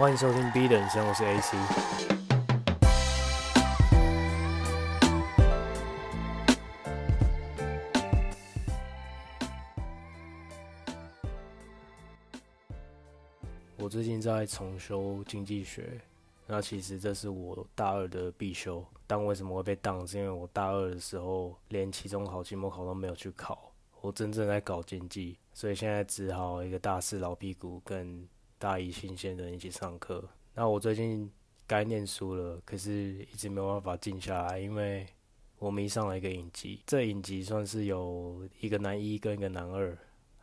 欢迎收听 B 的人生，我是 AC。我最近在重修经济学，那其实这是我大二的必修。但为什么会被挡？是因为我大二的时候连期中考、期末考都没有去考，我真正在搞经济，所以现在只好一个大四老屁股跟大一新鲜人一起上课。那我最近该念书了，可是一直没有办法静下来，因为我迷上了一个影集。这影集算是有一个男一跟一个男二，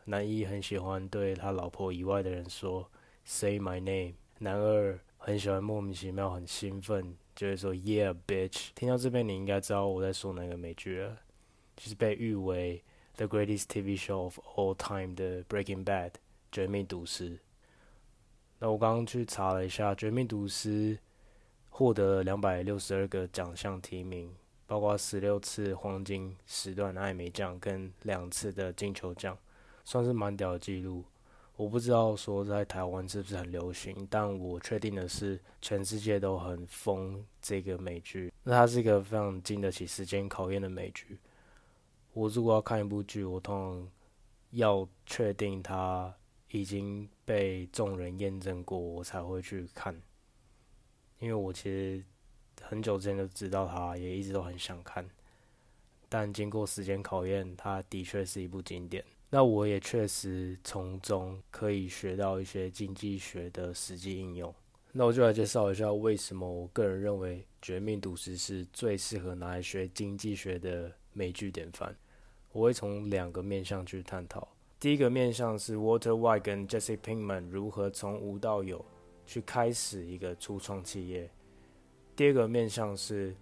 男一很喜欢对他老婆以外的人说 “Say my name”，男二很喜欢莫名其妙很兴奋。就会说 Yeah, bitch。听到这边，你应该知道我在说哪个美剧了，就是被誉为 The Greatest TV Show of All Time 的 Breaking Bad，绝命毒师。那我刚刚去查了一下，绝命毒师获得了两百六十二个奖项提名，包括十六次黄金时段艾美奖跟两次的金球奖，算是蛮屌的记录。我不知道说在台湾是不是很流行，但我确定的是，全世界都很疯这个美剧。那它是一个非常经得起时间考验的美剧。我如果要看一部剧，我通常要确定它已经被众人验证过，我才会去看。因为我其实很久之前就知道它，也一直都很想看。但经过时间考验，它的确是一部经典。那我也确实从中可以学到一些经济学的实际应用。那我就来介绍一下为什么我个人认为《绝命毒师》是最适合拿来学经济学的美剧典范。我会从两个面向去探讨。第一个面向是 Water White 跟 Jesse Pinkman 如何从无到有去开始一个初创企业。第二个面向是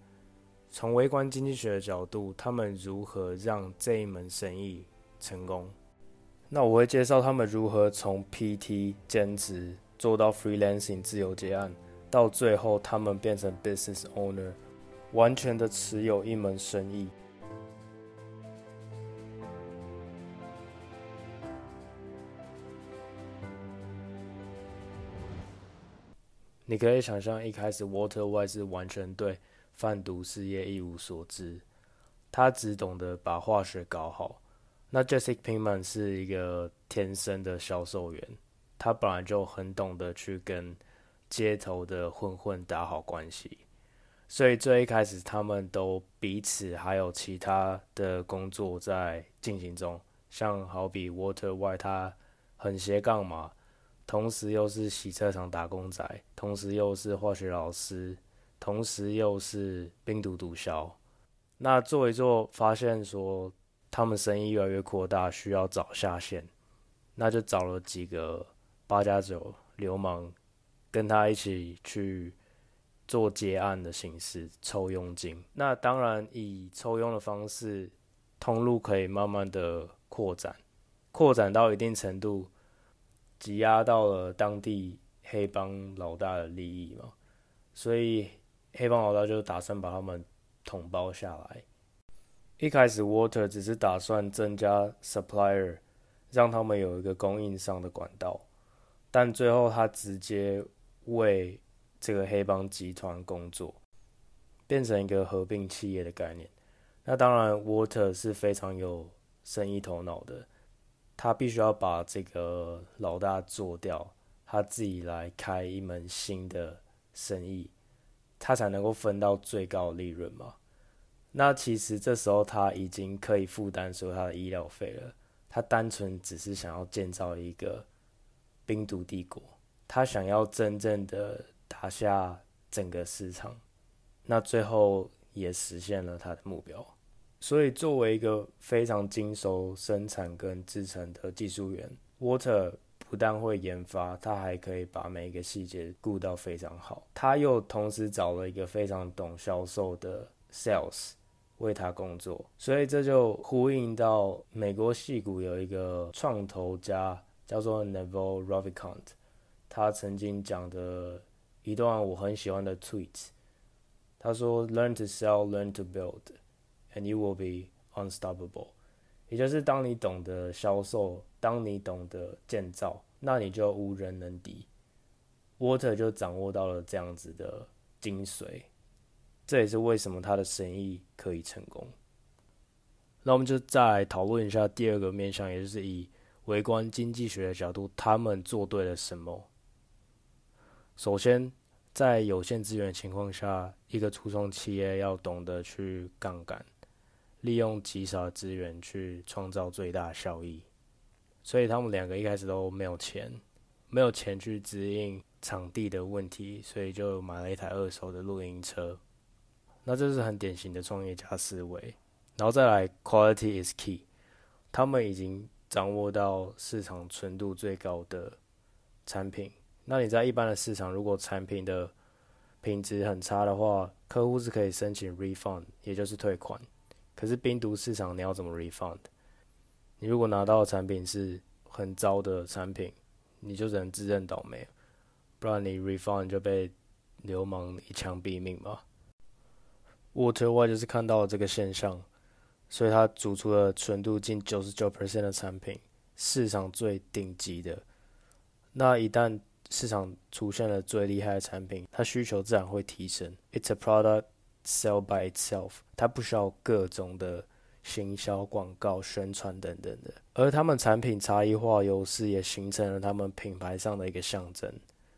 从微观经济学的角度，他们如何让这一门生意成功。那我会介绍他们如何从 PT 兼职做到 freelancing 自由接案，到最后他们变成 business owner，完全的持有一门生意。你可以想象，一开始，Water White 是完全对贩毒事业一无所知，他只懂得把化学搞好。那 Jesse Pinkman 是一个天生的销售员，他本来就很懂得去跟街头的混混打好关系，所以最一开始他们都彼此还有其他的工作在进行中，像好比 Water White 他很斜杠嘛，同时又是洗车场打工仔，同时又是化学老师，同时又是冰毒毒枭，那做一做发现说。他们生意越来越扩大，需要找下线，那就找了几个八加九流氓，跟他一起去做结案的形式抽佣金。那当然以抽佣的方式，通路可以慢慢的扩展，扩展到一定程度，挤压到了当地黑帮老大的利益嘛，所以黑帮老大就打算把他们统包下来。一开始，Water 只是打算增加 supplier，让他们有一个供应商的管道，但最后他直接为这个黑帮集团工作，变成一个合并企业的概念。那当然，Water 是非常有生意头脑的，他必须要把这个老大做掉，他自己来开一门新的生意，他才能够分到最高利润嘛。那其实这时候他已经可以负担所有他的医疗费了。他单纯只是想要建造一个冰毒帝国，他想要真正的打下整个市场。那最后也实现了他的目标。所以作为一个非常精熟生产跟制成的技术员，Water 不但会研发，他还可以把每一个细节顾到非常好。他又同时找了一个非常懂销售的 Sales。为他工作，所以这就呼应到美国戏骨有一个创投家叫做 Naval Ravikant，他曾经讲的一段我很喜欢的 tweet，他说：“Learn to sell, learn to build, and you will be unstoppable。”也就是当你懂得销售，当你懂得建造，那你就无人能敌。Water 就掌握到了这样子的精髓，这也是为什么他的生意可以成功。那我们就再讨论一下第二个面向，也就是以微观经济学的角度，他们做对了什么？首先，在有限资源的情况下，一个初创企业要懂得去杠杆，利用极少的资源去创造最大效益。所以他们两个一开始都没有钱，没有钱去支应场地的问题，所以就买了一台二手的露营车。那这是很典型的创业家思维。然后再来，quality is key，他们已经掌握到市场纯度最高的产品。那你在一般的市场，如果产品的品质很差的话，客户是可以申请 refund，也就是退款。可是冰毒市场你要怎么 refund？你如果拿到的产品是很糟的产品，你就只能自认倒霉，不然你 refund 就被流氓一枪毙命嘛。Walter White 就是看到了这个现象，所以他组出了纯度近九十九 percent 的产品，市场最顶级的。那一旦市场出现了最厉害的产品，它需求自然会提升。It's a product sell by itself，它不需要各种的行销、广告、宣传等等的。而他们产品差异化优势也形成了他们品牌上的一个象征，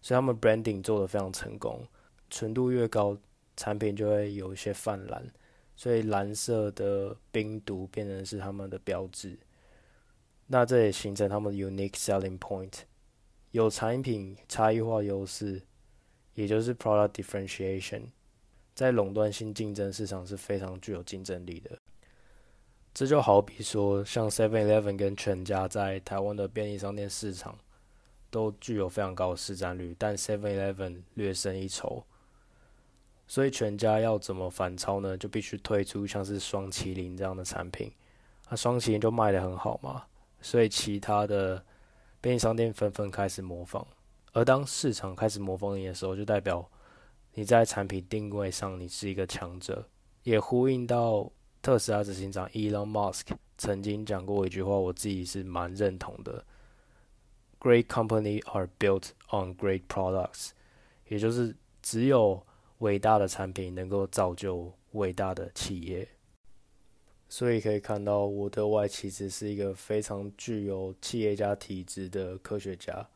所以他们 branding 做得非常成功。纯度越高，产品就会有一些泛蓝，所以蓝色的冰毒变成是他们的标志。那这也形成他们的 unique selling point。有产品差异化优势，也就是 product differentiation，在垄断性竞争市场是非常具有竞争力的。这就好比说，像 Seven Eleven 跟全家在台湾的便利商店市场都具有非常高的市占率，但 Seven Eleven 略胜一筹。所以全家要怎么反超呢？就必须推出像是双麒麟这样的产品，那双麒麟就卖得很好嘛，所以其他的。便利商店纷纷开始模仿，而当市场开始模仿你的时候，就代表你在产品定位上你是一个强者，也呼应到特斯拉执行长 Elon Musk 曾经讲过一句话，我自己是蛮认同的：Great company are built on great products，也就是只有伟大的产品能够造就伟大的企业。所以可以看到，沃特 White 其实是一个非常具有企业家体质的科学家。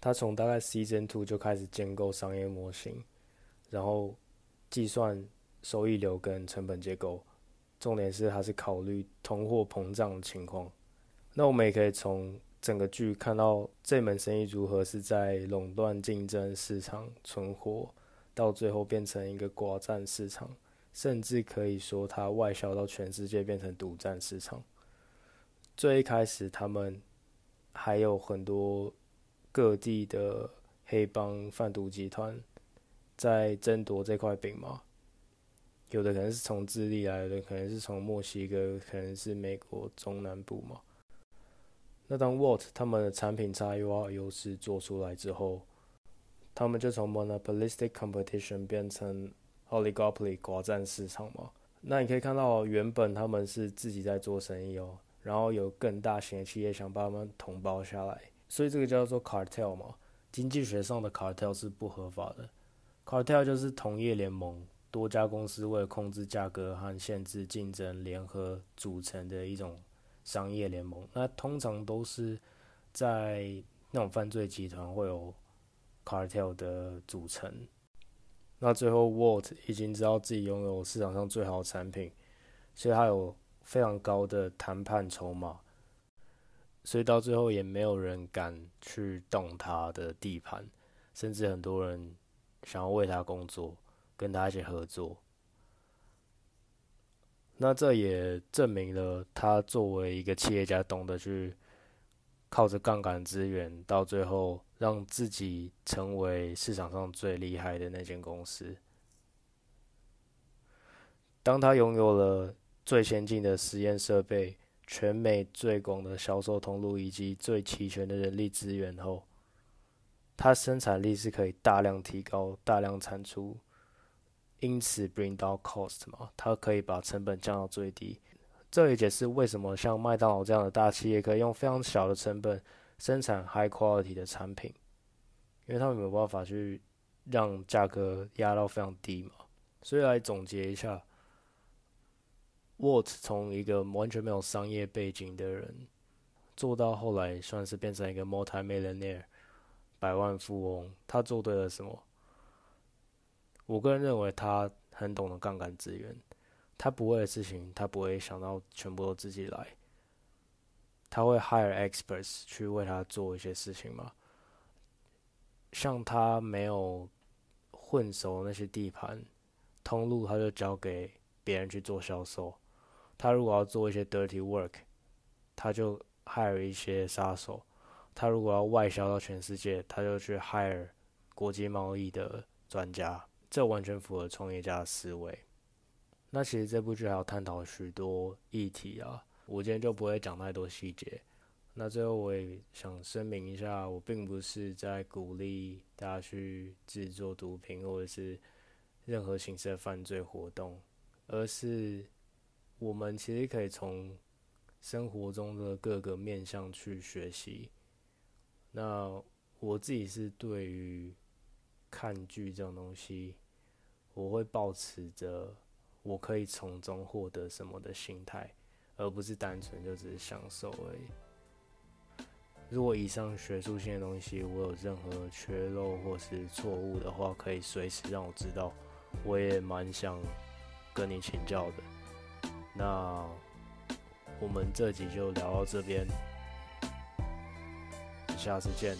他从大概 Season Two 就开始建构商业模型，然后计算收益流跟成本结构。重点是，它是考虑通货膨胀的情况。那我们也可以从整个剧看到，这门生意如何是在垄断竞争市场存活，到最后变成一个寡占市场。甚至可以说，它外销到全世界，变成独占市场。最一开始，他们还有很多各地的黑帮贩毒集团在争夺这块饼嘛。有的可能是从智利来的，可能是从墨西哥，可能是美国中南部嘛。那当 Walt 他们的产品差异化优势做出来之后，他们就从 monopolistic competition 变成 Oligopoly 寡占市场嘛，那你可以看到，原本他们是自己在做生意哦，然后有更大型的企业想把他们统包下来，所以这个叫做 cartel 嘛。经济学上的 cartel 是不合法的，cartel 就是同业联盟，多家公司为了控制价格和限制竞争联合组成的一种商业联盟。那通常都是在那种犯罪集团会有 cartel 的组成。那最后，Walt 已经知道自己拥有市场上最好的产品，所以他有非常高的谈判筹码，所以到最后也没有人敢去动他的地盘，甚至很多人想要为他工作，跟他一起合作。那这也证明了他作为一个企业家，懂得去靠着杠杆资源，到最后。让自己成为市场上最厉害的那间公司。当他拥有了最先进的实验设备、全美最广的销售通路以及最齐全的人力资源后，它生产力是可以大量提高、大量产出，因此 bring down cost 嘛，它可以把成本降到最低。这也解释为什么像麦当劳这样的大企业可以用非常小的成本。生产 high quality 的产品，因为他们没有办法去让价格压到非常低嘛。所以来总结一下，Walt 从一个完全没有商业背景的人，做到后来算是变成一个 multi-millionaire 百万富翁，他做对了什么？我个人认为他很懂得杠杆资源，他不会的事情他不会想到全部都自己来，他会 hire experts 去为他做一些事情嘛。像他没有混熟那些地盘。通路他就交给别人去做销售，他如果要做一些 dirty work，他就 hire 一些杀手，他如果要外销到全世界，他就去 hire 国际贸易的专家，这完全符合创业家思维。那其实这部剧还要探讨许多议题啊，我今天就不会讲太多细节。那最后我也想声明一下，我并不是在鼓励大家去制作毒品或者是。任何形式的犯罪活动，而是我们其实可以从生活中的各个面向去学习。那我自己是对于看剧这种东西，我会抱持着我可以从中获得什么的心态，而不是单纯就只是享受而已。如果以上学术性的东西我有任何缺漏或是错误的话，可以随时让我知道。我也蛮想跟你请教的，那我们这集就聊到这边，下次见。